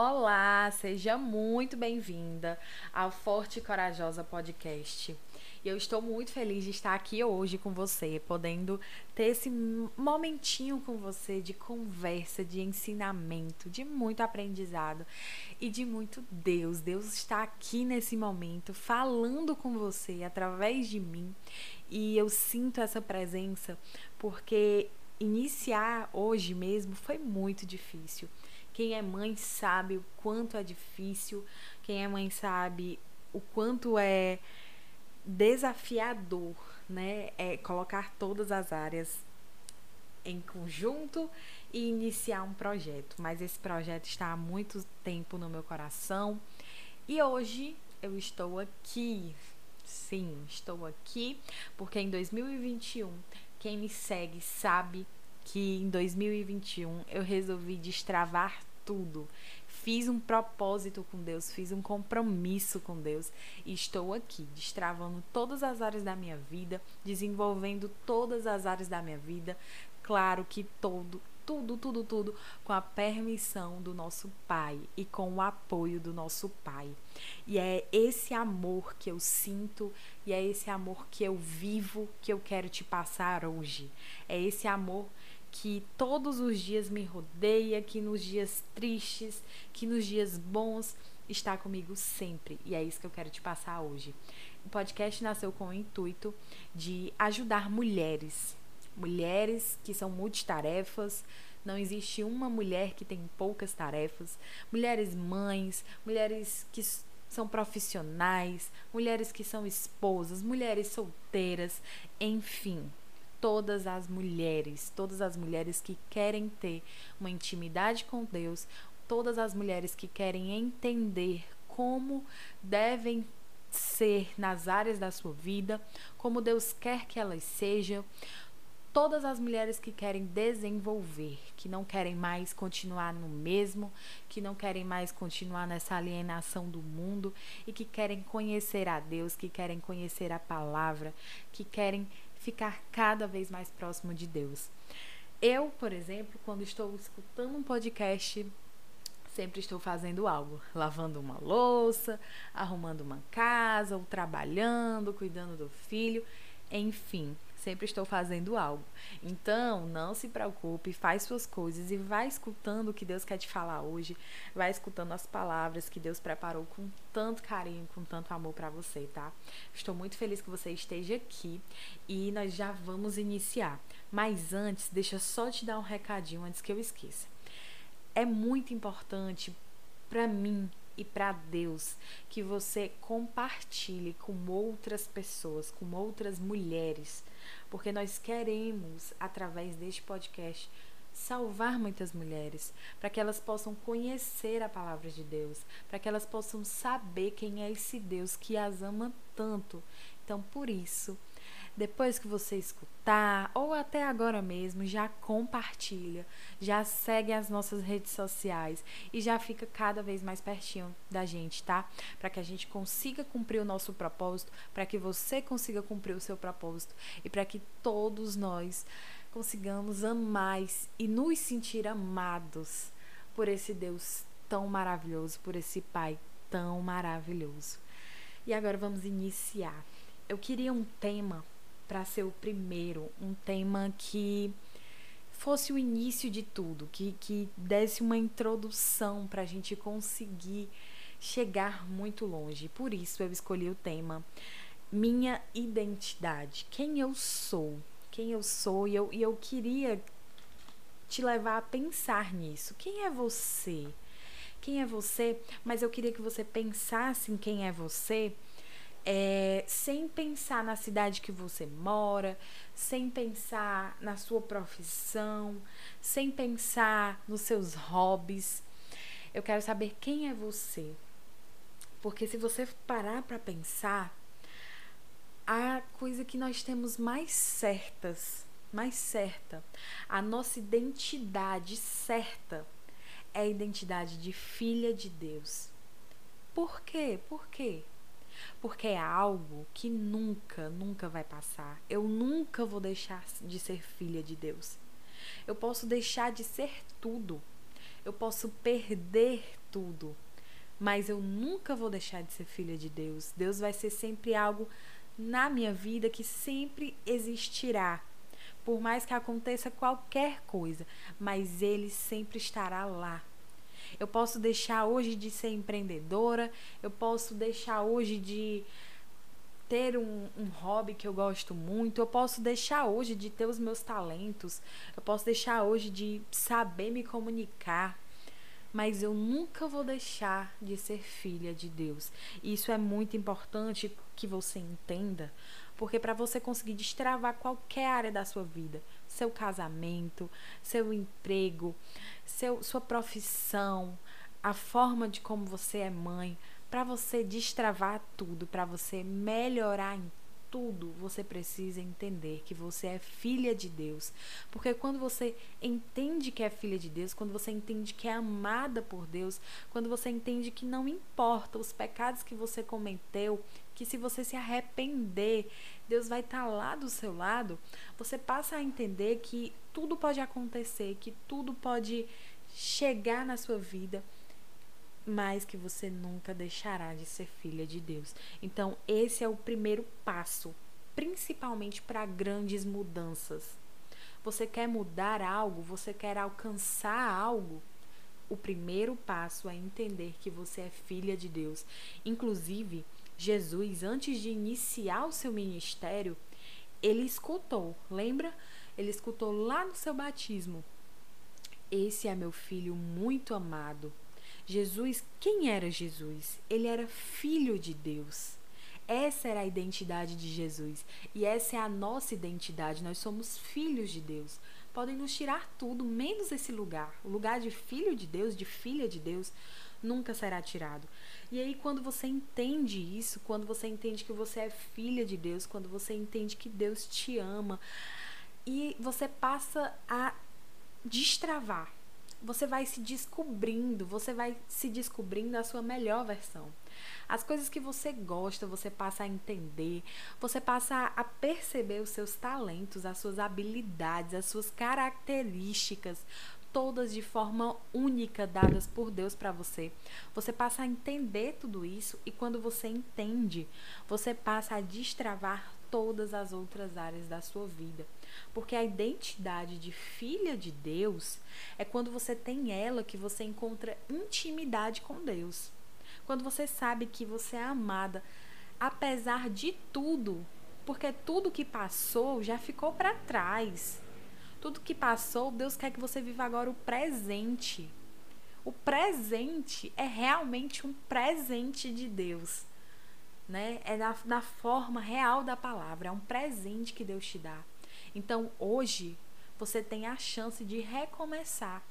Olá, seja muito bem-vinda ao Forte e Corajosa Podcast. E eu estou muito feliz de estar aqui hoje com você, podendo ter esse momentinho com você de conversa, de ensinamento, de muito aprendizado e de muito Deus. Deus está aqui nesse momento falando com você através de mim. E eu sinto essa presença porque iniciar hoje mesmo foi muito difícil. Quem é mãe sabe o quanto é difícil, quem é mãe sabe o quanto é desafiador, né? É colocar todas as áreas em conjunto e iniciar um projeto. Mas esse projeto está há muito tempo no meu coração e hoje eu estou aqui. Sim, estou aqui porque em 2021 quem me segue sabe que em 2021 eu resolvi destravar tudo. Fiz um propósito com Deus, fiz um compromisso com Deus e estou aqui, destravando todas as áreas da minha vida, desenvolvendo todas as áreas da minha vida. Claro que todo, tudo, tudo, tudo com a permissão do nosso Pai e com o apoio do nosso Pai. E é esse amor que eu sinto e é esse amor que eu vivo que eu quero te passar hoje. É esse amor que todos os dias me rodeia, que nos dias tristes, que nos dias bons está comigo sempre. E é isso que eu quero te passar hoje. O podcast nasceu com o intuito de ajudar mulheres, mulheres que são multitarefas. Não existe uma mulher que tem poucas tarefas. Mulheres mães, mulheres que são profissionais, mulheres que são esposas, mulheres solteiras, enfim todas as mulheres, todas as mulheres que querem ter uma intimidade com Deus, todas as mulheres que querem entender como devem ser nas áreas da sua vida, como Deus quer que elas sejam, todas as mulheres que querem desenvolver, que não querem mais continuar no mesmo, que não querem mais continuar nessa alienação do mundo e que querem conhecer a Deus, que querem conhecer a palavra, que querem ficar cada vez mais próximo de Deus. Eu, por exemplo, quando estou escutando um podcast, sempre estou fazendo algo, lavando uma louça, arrumando uma casa, ou trabalhando, cuidando do filho, enfim, sempre estou fazendo algo. Então, não se preocupe, faz suas coisas e vai escutando o que Deus quer te falar hoje, vai escutando as palavras que Deus preparou com tanto carinho, com tanto amor para você, tá? Estou muito feliz que você esteja aqui e nós já vamos iniciar. Mas antes, deixa só te dar um recadinho antes que eu esqueça. É muito importante para mim e para Deus que você compartilhe com outras pessoas, com outras mulheres, porque nós queremos, através deste podcast, salvar muitas mulheres, para que elas possam conhecer a palavra de Deus, para que elas possam saber quem é esse Deus que as ama tanto. Então, por isso, depois que você escutar, ou até agora mesmo, já compartilha, já segue as nossas redes sociais e já fica cada vez mais pertinho da gente, tá? Para que a gente consiga cumprir o nosso propósito, para que você consiga cumprir o seu propósito e para que todos nós consigamos amar e nos sentir amados por esse Deus tão maravilhoso, por esse Pai tão maravilhoso. E agora vamos iniciar. Eu queria um tema para ser o primeiro, um tema que fosse o início de tudo, que, que desse uma introdução para a gente conseguir chegar muito longe. Por isso eu escolhi o tema Minha Identidade. Quem eu sou? Quem eu sou? E eu, e eu queria te levar a pensar nisso. Quem é você? Quem é você? Mas eu queria que você pensasse em quem é você é, sem pensar na cidade que você mora, sem pensar na sua profissão, sem pensar nos seus hobbies. Eu quero saber quem é você. Porque se você parar para pensar, a coisa que nós temos mais certas, mais certa, a nossa identidade certa é a identidade de filha de Deus. Por quê? Por quê? Porque é algo que nunca, nunca vai passar. Eu nunca vou deixar de ser filha de Deus. Eu posso deixar de ser tudo. eu posso perder tudo, mas eu nunca vou deixar de ser filha de Deus. Deus vai ser sempre algo na minha vida que sempre existirá. Por mais que aconteça qualquer coisa, mas ele sempre estará lá. Eu posso deixar hoje de ser empreendedora, eu posso deixar hoje de ter um, um, hobby que eu gosto muito, eu posso deixar hoje de ter os meus talentos, eu posso deixar hoje de saber me comunicar, mas eu nunca vou deixar de ser filha de Deus. E isso é muito importante que você entenda, porque para você conseguir destravar qualquer área da sua vida, seu casamento, seu emprego, seu, sua profissão, a forma de como você é mãe, para você destravar tudo, para você melhorar em tudo, você precisa entender que você é filha de Deus. Porque quando você entende que é filha de Deus, quando você entende que é amada por Deus, quando você entende que não importa os pecados que você cometeu, que se você se arrepender, Deus vai estar tá lá do seu lado, você passa a entender que tudo pode acontecer, que tudo pode chegar na sua vida mas que você nunca deixará de ser filha de Deus. Então, esse é o primeiro passo, principalmente para grandes mudanças. Você quer mudar algo, você quer alcançar algo, o primeiro passo é entender que você é filha de Deus. Inclusive, Jesus, antes de iniciar o seu ministério, ele escutou, lembra? Ele escutou lá no seu batismo: Esse é meu filho muito amado Jesus, quem era Jesus? Ele era filho de Deus. Essa era a identidade de Jesus. E essa é a nossa identidade. Nós somos filhos de Deus. Podem nos tirar tudo, menos esse lugar. O lugar de filho de Deus, de filha de Deus, nunca será tirado. E aí, quando você entende isso, quando você entende que você é filha de Deus, quando você entende que Deus te ama, e você passa a destravar você vai se descobrindo, você vai se descobrindo a sua melhor versão. As coisas que você gosta, você passa a entender, você passa a perceber os seus talentos, as suas habilidades, as suas características, todas de forma única dadas por Deus para você. Você passa a entender tudo isso e quando você entende, você passa a destravar todas as outras áreas da sua vida. Porque a identidade de filha de Deus é quando você tem ela que você encontra intimidade com Deus. Quando você sabe que você é amada apesar de tudo, porque tudo que passou já ficou para trás. Tudo que passou, Deus quer que você viva agora o presente. O presente é realmente um presente de Deus. Né? É na, na forma real da palavra, é um presente que Deus te dá. Então, hoje, você tem a chance de recomeçar,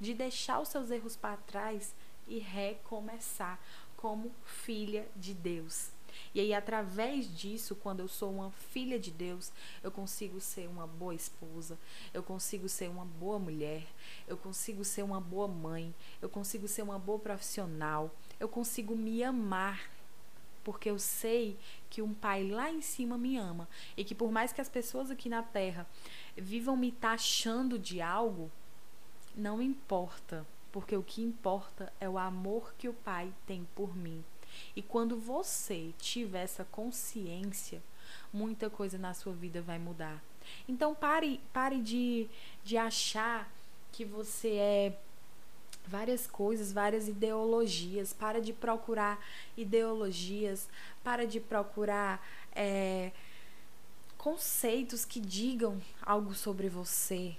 de deixar os seus erros para trás e recomeçar como filha de Deus. E aí, através disso, quando eu sou uma filha de Deus, eu consigo ser uma boa esposa, eu consigo ser uma boa mulher, eu consigo ser uma boa mãe, eu consigo ser uma boa profissional, eu consigo me amar porque eu sei que um pai lá em cima me ama e que por mais que as pessoas aqui na terra vivam me taxando de algo, não importa, porque o que importa é o amor que o pai tem por mim. E quando você tiver essa consciência, muita coisa na sua vida vai mudar. Então pare, pare de, de achar que você é várias coisas, várias ideologias. Para de procurar ideologias, para de procurar é, conceitos que digam algo sobre você.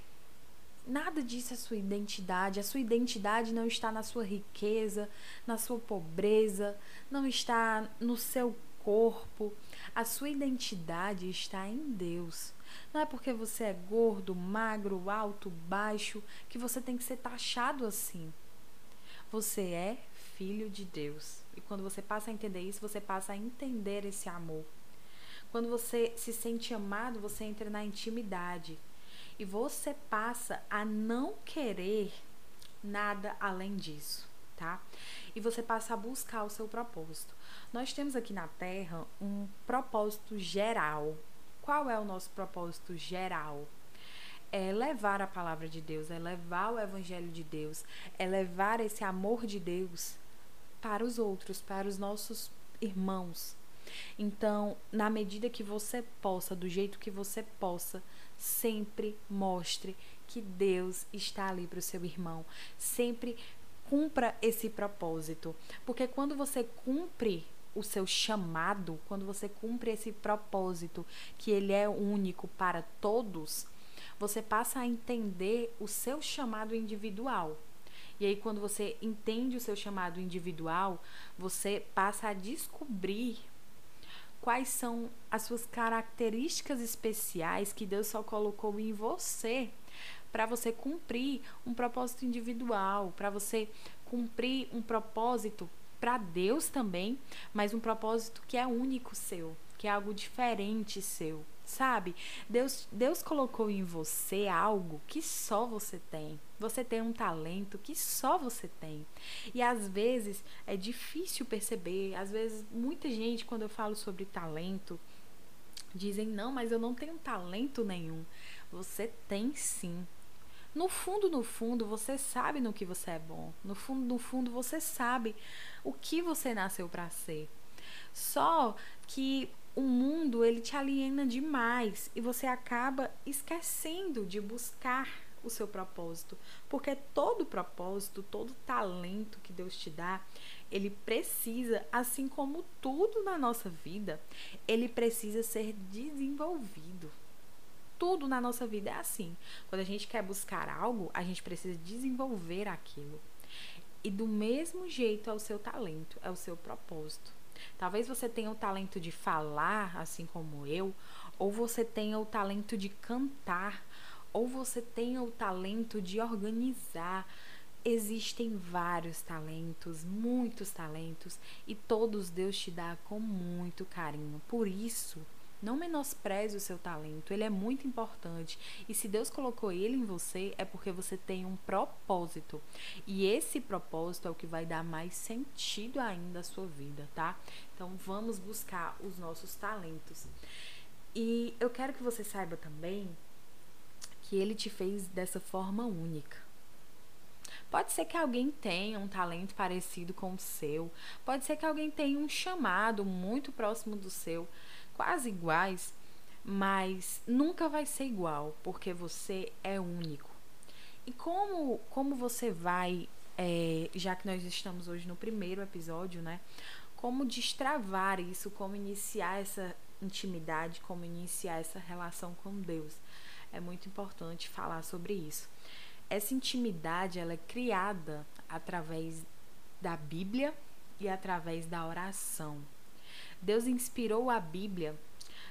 Nada disso é sua identidade. A sua identidade não está na sua riqueza, na sua pobreza, não está no seu corpo. A sua identidade está em Deus. Não é porque você é gordo, magro, alto, baixo que você tem que ser taxado assim. Você é filho de Deus. E quando você passa a entender isso, você passa a entender esse amor. Quando você se sente amado, você entra na intimidade. E você passa a não querer nada além disso, tá? E você passa a buscar o seu propósito. Nós temos aqui na Terra um propósito geral, qual é o nosso propósito geral? é levar a palavra de Deus, é levar o evangelho de Deus, é levar esse amor de Deus para os outros, para os nossos irmãos. Então, na medida que você possa, do jeito que você possa, sempre mostre que Deus está ali para o seu irmão. Sempre cumpra esse propósito. Porque quando você cumpre o seu chamado, quando você cumpre esse propósito, que ele é único para todos, você passa a entender o seu chamado individual. E aí, quando você entende o seu chamado individual, você passa a descobrir quais são as suas características especiais que Deus só colocou em você para você cumprir um propósito individual, para você cumprir um propósito para Deus também, mas um propósito que é único seu, que é algo diferente seu, sabe? Deus, Deus colocou em você algo que só você tem. Você tem um talento que só você tem. E às vezes é difícil perceber, às vezes muita gente quando eu falo sobre talento dizem: "Não, mas eu não tenho talento nenhum". Você tem sim. No fundo, no fundo, você sabe no que você é bom. No fundo, no fundo, você sabe o que você nasceu para ser. Só que o mundo ele te aliena demais e você acaba esquecendo de buscar o seu propósito, porque todo propósito, todo talento que Deus te dá, ele precisa, assim como tudo na nossa vida, ele precisa ser desenvolvido tudo na nossa vida é assim. Quando a gente quer buscar algo, a gente precisa desenvolver aquilo. E do mesmo jeito é o seu talento, é o seu propósito. Talvez você tenha o talento de falar, assim como eu, ou você tenha o talento de cantar, ou você tenha o talento de organizar. Existem vários talentos, muitos talentos, e todos Deus te dá com muito carinho. Por isso, não menospreze o seu talento, ele é muito importante. E se Deus colocou ele em você, é porque você tem um propósito. E esse propósito é o que vai dar mais sentido ainda à sua vida, tá? Então vamos buscar os nossos talentos. E eu quero que você saiba também que ele te fez dessa forma única. Pode ser que alguém tenha um talento parecido com o seu, pode ser que alguém tenha um chamado muito próximo do seu, quase iguais, mas nunca vai ser igual, porque você é único. E como, como você vai, é, já que nós estamos hoje no primeiro episódio, né? Como destravar isso, como iniciar essa intimidade, como iniciar essa relação com Deus. É muito importante falar sobre isso. Essa intimidade ela é criada através da Bíblia e através da oração. Deus inspirou a Bíblia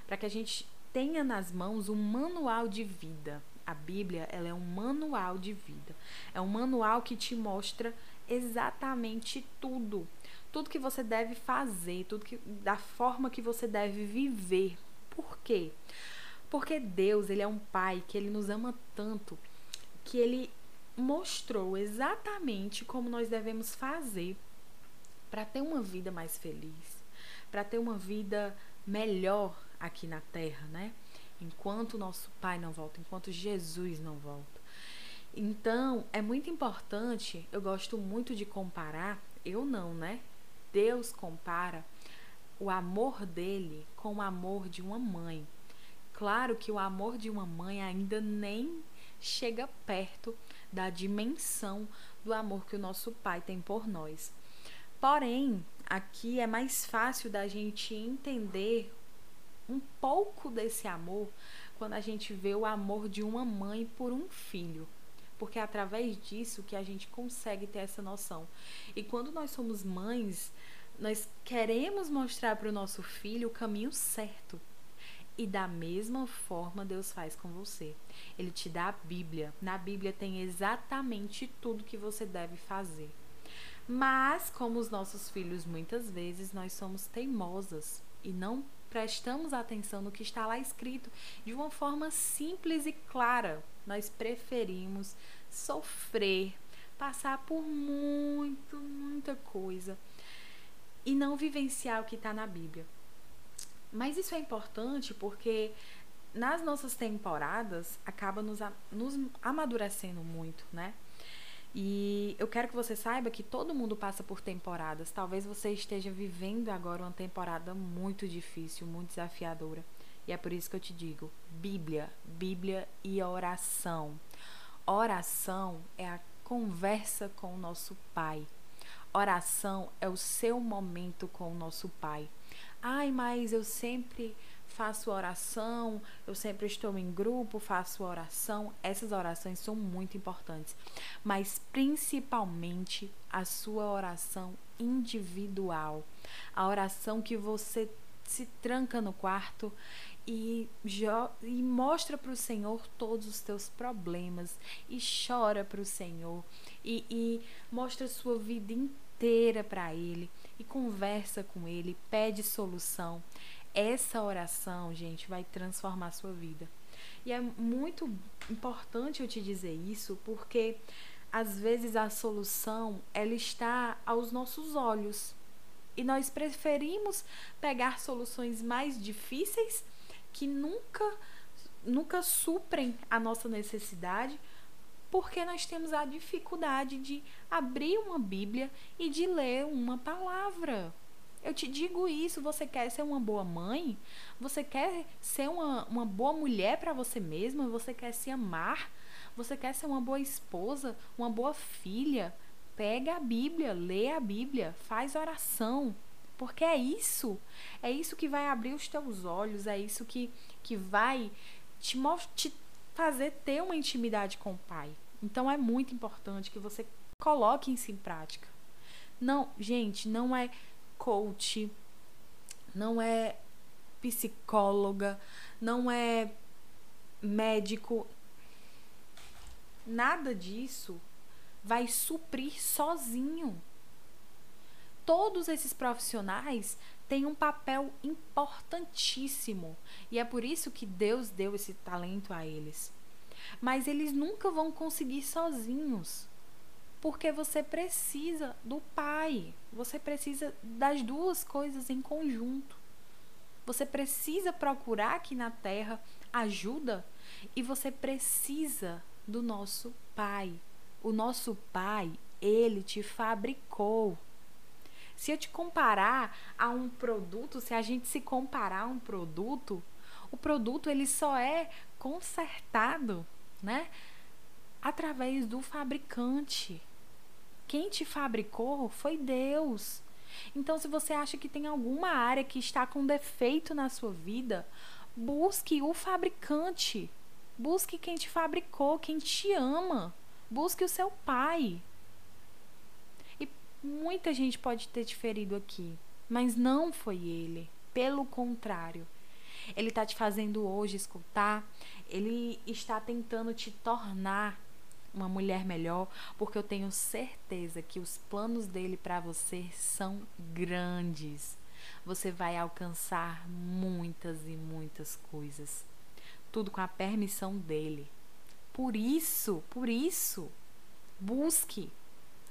para que a gente tenha nas mãos um manual de vida. A Bíblia, ela é um manual de vida. É um manual que te mostra exatamente tudo, tudo que você deve fazer, tudo que da forma que você deve viver. Por quê? Porque Deus, ele é um pai que ele nos ama tanto que ele mostrou exatamente como nós devemos fazer para ter uma vida mais feliz, para ter uma vida melhor aqui na terra, né? Enquanto nosso Pai não volta, enquanto Jesus não volta. Então, é muito importante, eu gosto muito de comparar, eu não, né? Deus compara o amor dele com o amor de uma mãe. Claro que o amor de uma mãe ainda nem chega perto da dimensão do amor que o nosso Pai tem por nós. Porém, aqui é mais fácil da gente entender um pouco desse amor quando a gente vê o amor de uma mãe por um filho. Porque é através disso que a gente consegue ter essa noção. E quando nós somos mães, nós queremos mostrar para o nosso filho o caminho certo. E da mesma forma Deus faz com você. Ele te dá a Bíblia. Na Bíblia tem exatamente tudo que você deve fazer. Mas, como os nossos filhos, muitas vezes nós somos teimosas e não prestamos atenção no que está lá escrito de uma forma simples e clara. Nós preferimos sofrer, passar por muito, muita coisa e não vivenciar o que está na Bíblia. Mas isso é importante porque nas nossas temporadas acaba nos, nos amadurecendo muito, né? E eu quero que você saiba que todo mundo passa por temporadas. Talvez você esteja vivendo agora uma temporada muito difícil, muito desafiadora. E é por isso que eu te digo: Bíblia, Bíblia e oração. Oração é a conversa com o nosso Pai. Oração é o seu momento com o nosso Pai. Ai, mas eu sempre faço oração, eu sempre estou em grupo, faço oração. Essas orações são muito importantes, mas principalmente a sua oração individual, a oração que você se tranca no quarto e, e mostra para o Senhor todos os teus problemas e chora para o Senhor e, e mostra a sua vida inteira para Ele e conversa com Ele, pede solução. Essa oração, gente, vai transformar a sua vida. E é muito importante eu te dizer isso, porque às vezes a solução ela está aos nossos olhos. E nós preferimos pegar soluções mais difíceis que nunca nunca suprem a nossa necessidade, porque nós temos a dificuldade de abrir uma Bíblia e de ler uma palavra. Eu te digo isso, você quer ser uma boa mãe? Você quer ser uma, uma boa mulher para você mesma? Você quer se amar? Você quer ser uma boa esposa? Uma boa filha? Pega a Bíblia, lê a Bíblia, faz oração. Porque é isso. É isso que vai abrir os teus olhos, é isso que, que vai te, te fazer ter uma intimidade com o Pai. Então é muito importante que você coloque isso em prática. Não, gente, não é coach, não é psicóloga, não é médico. Nada disso vai suprir sozinho. Todos esses profissionais têm um papel importantíssimo e é por isso que Deus deu esse talento a eles. Mas eles nunca vão conseguir sozinhos. Porque você precisa do pai. Você precisa das duas coisas em conjunto. Você precisa procurar aqui na terra ajuda e você precisa do nosso pai. O nosso pai, ele te fabricou. Se eu te comparar a um produto, se a gente se comparar a um produto, o produto ele só é consertado, né? Através do fabricante. Quem te fabricou foi Deus. Então, se você acha que tem alguma área que está com defeito na sua vida, busque o fabricante. Busque quem te fabricou, quem te ama. Busque o seu pai. Muita gente pode ter te ferido aqui, mas não foi ele. Pelo contrário, ele está te fazendo hoje escutar, ele está tentando te tornar uma mulher melhor, porque eu tenho certeza que os planos dele para você são grandes. Você vai alcançar muitas e muitas coisas. Tudo com a permissão dele. Por isso, por isso, busque.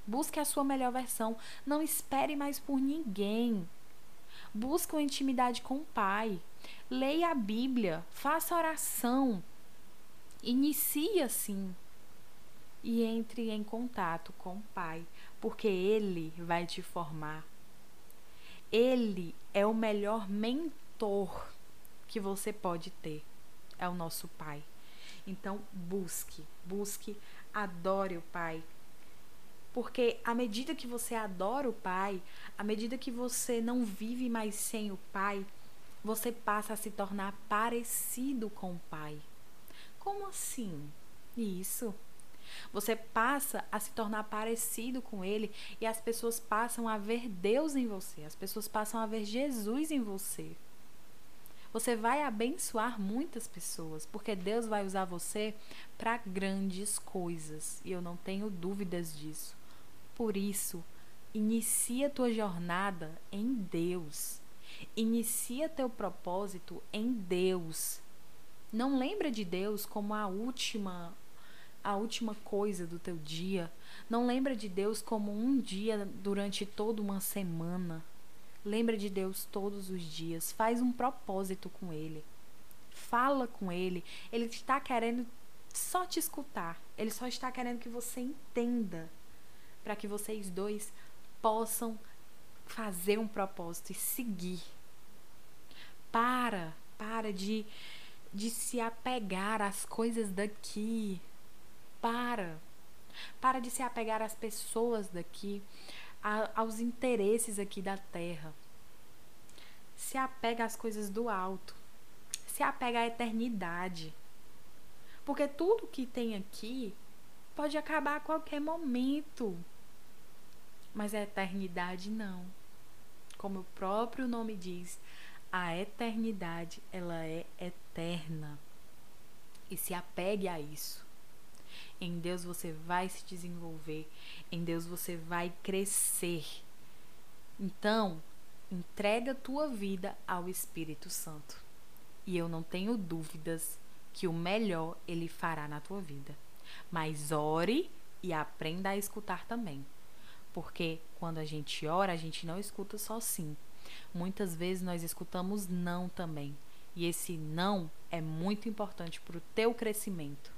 Busque a sua melhor versão. Não espere mais por ninguém. Busque uma intimidade com o Pai. Leia a Bíblia. Faça oração. Inicie assim e entre em contato com o Pai, porque Ele vai te formar. Ele é o melhor mentor que você pode ter. É o nosso Pai. Então, busque, busque, adore o Pai. Porque à medida que você adora o Pai, à medida que você não vive mais sem o Pai, você passa a se tornar parecido com o Pai. Como assim? Isso. Você passa a se tornar parecido com ele e as pessoas passam a ver Deus em você, as pessoas passam a ver Jesus em você. Você vai abençoar muitas pessoas, porque Deus vai usar você para grandes coisas, e eu não tenho dúvidas disso. Por isso, inicia tua jornada em Deus. Inicia teu propósito em Deus. Não lembra de Deus como a última a última coisa do teu dia. Não lembra de Deus como um dia durante toda uma semana. Lembra de Deus todos os dias. Faz um propósito com Ele. fala com ele, ele está querendo só te escutar. Ele só está querendo que você entenda para que vocês dois possam fazer um propósito e seguir. Para, para de de se apegar às coisas daqui. Para. Para de se apegar às pessoas daqui, a, aos interesses aqui da terra. Se apega às coisas do alto. Se apega à eternidade. Porque tudo que tem aqui pode acabar a qualquer momento. Mas a eternidade não. Como o próprio nome diz, a eternidade, ela é eterna. E se apegue a isso. Em Deus você vai se desenvolver, em Deus você vai crescer. Então, entrega tua vida ao Espírito Santo. E eu não tenho dúvidas que o melhor ele fará na tua vida. Mas ore e aprenda a escutar também. Porque quando a gente ora, a gente não escuta só sim. Muitas vezes nós escutamos não também. E esse não é muito importante para o teu crescimento.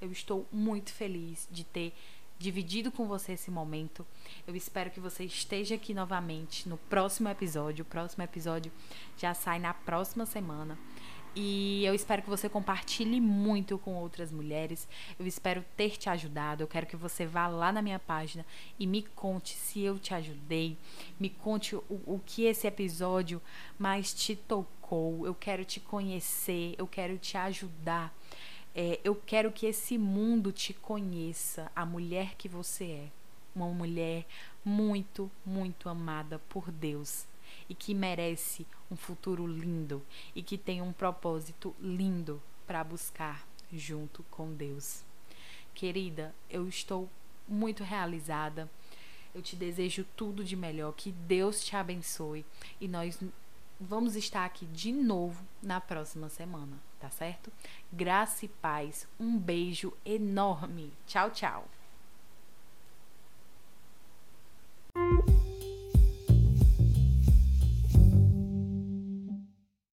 Eu estou muito feliz de ter dividido com você esse momento. Eu espero que você esteja aqui novamente no próximo episódio. O próximo episódio já sai na próxima semana. E eu espero que você compartilhe muito com outras mulheres. Eu espero ter te ajudado. Eu quero que você vá lá na minha página e me conte se eu te ajudei. Me conte o, o que esse episódio mais te tocou. Eu quero te conhecer. Eu quero te ajudar. É, eu quero que esse mundo te conheça, a mulher que você é. Uma mulher muito, muito amada por Deus e que merece um futuro lindo e que tem um propósito lindo para buscar junto com Deus. Querida, eu estou muito realizada. Eu te desejo tudo de melhor, que Deus te abençoe e nós vamos estar aqui de novo na próxima semana, tá certo? Graça e paz. Um beijo enorme. Tchau, tchau.